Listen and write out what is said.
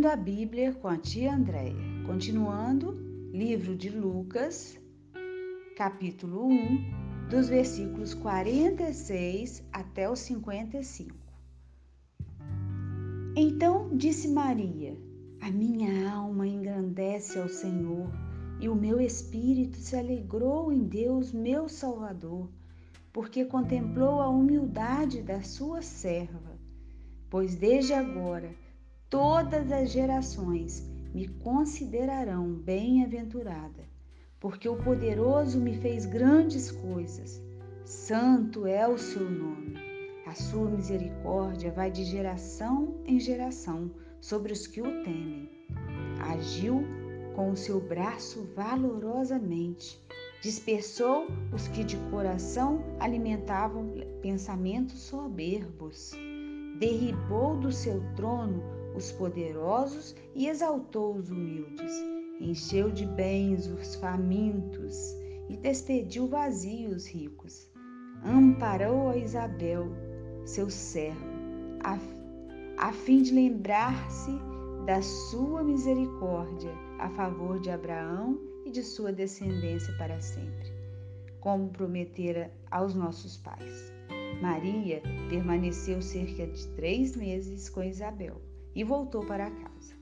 da Bíblia com a tia Andréia. Continuando, livro de Lucas, capítulo 1, dos versículos 46 até os 55. Então disse Maria: A minha alma engrandece ao Senhor, e o meu espírito se alegrou em Deus, meu Salvador, porque contemplou a humildade da sua serva. Pois desde agora todas as gerações me considerarão bem-aventurada, porque o poderoso me fez grandes coisas. Santo é o seu nome. A sua misericórdia vai de geração em geração sobre os que o temem. Agiu com o seu braço valorosamente, dispersou os que de coração alimentavam pensamentos soberbos, derribou do seu trono os poderosos e exaltou os humildes, encheu de bens os famintos e despediu vazios os ricos. Amparou a Isabel, seu servo, a, a fim de lembrar-se da sua misericórdia a favor de Abraão e de sua descendência para sempre, como prometera aos nossos pais. Maria permaneceu cerca de três meses com Isabel e voltou para casa.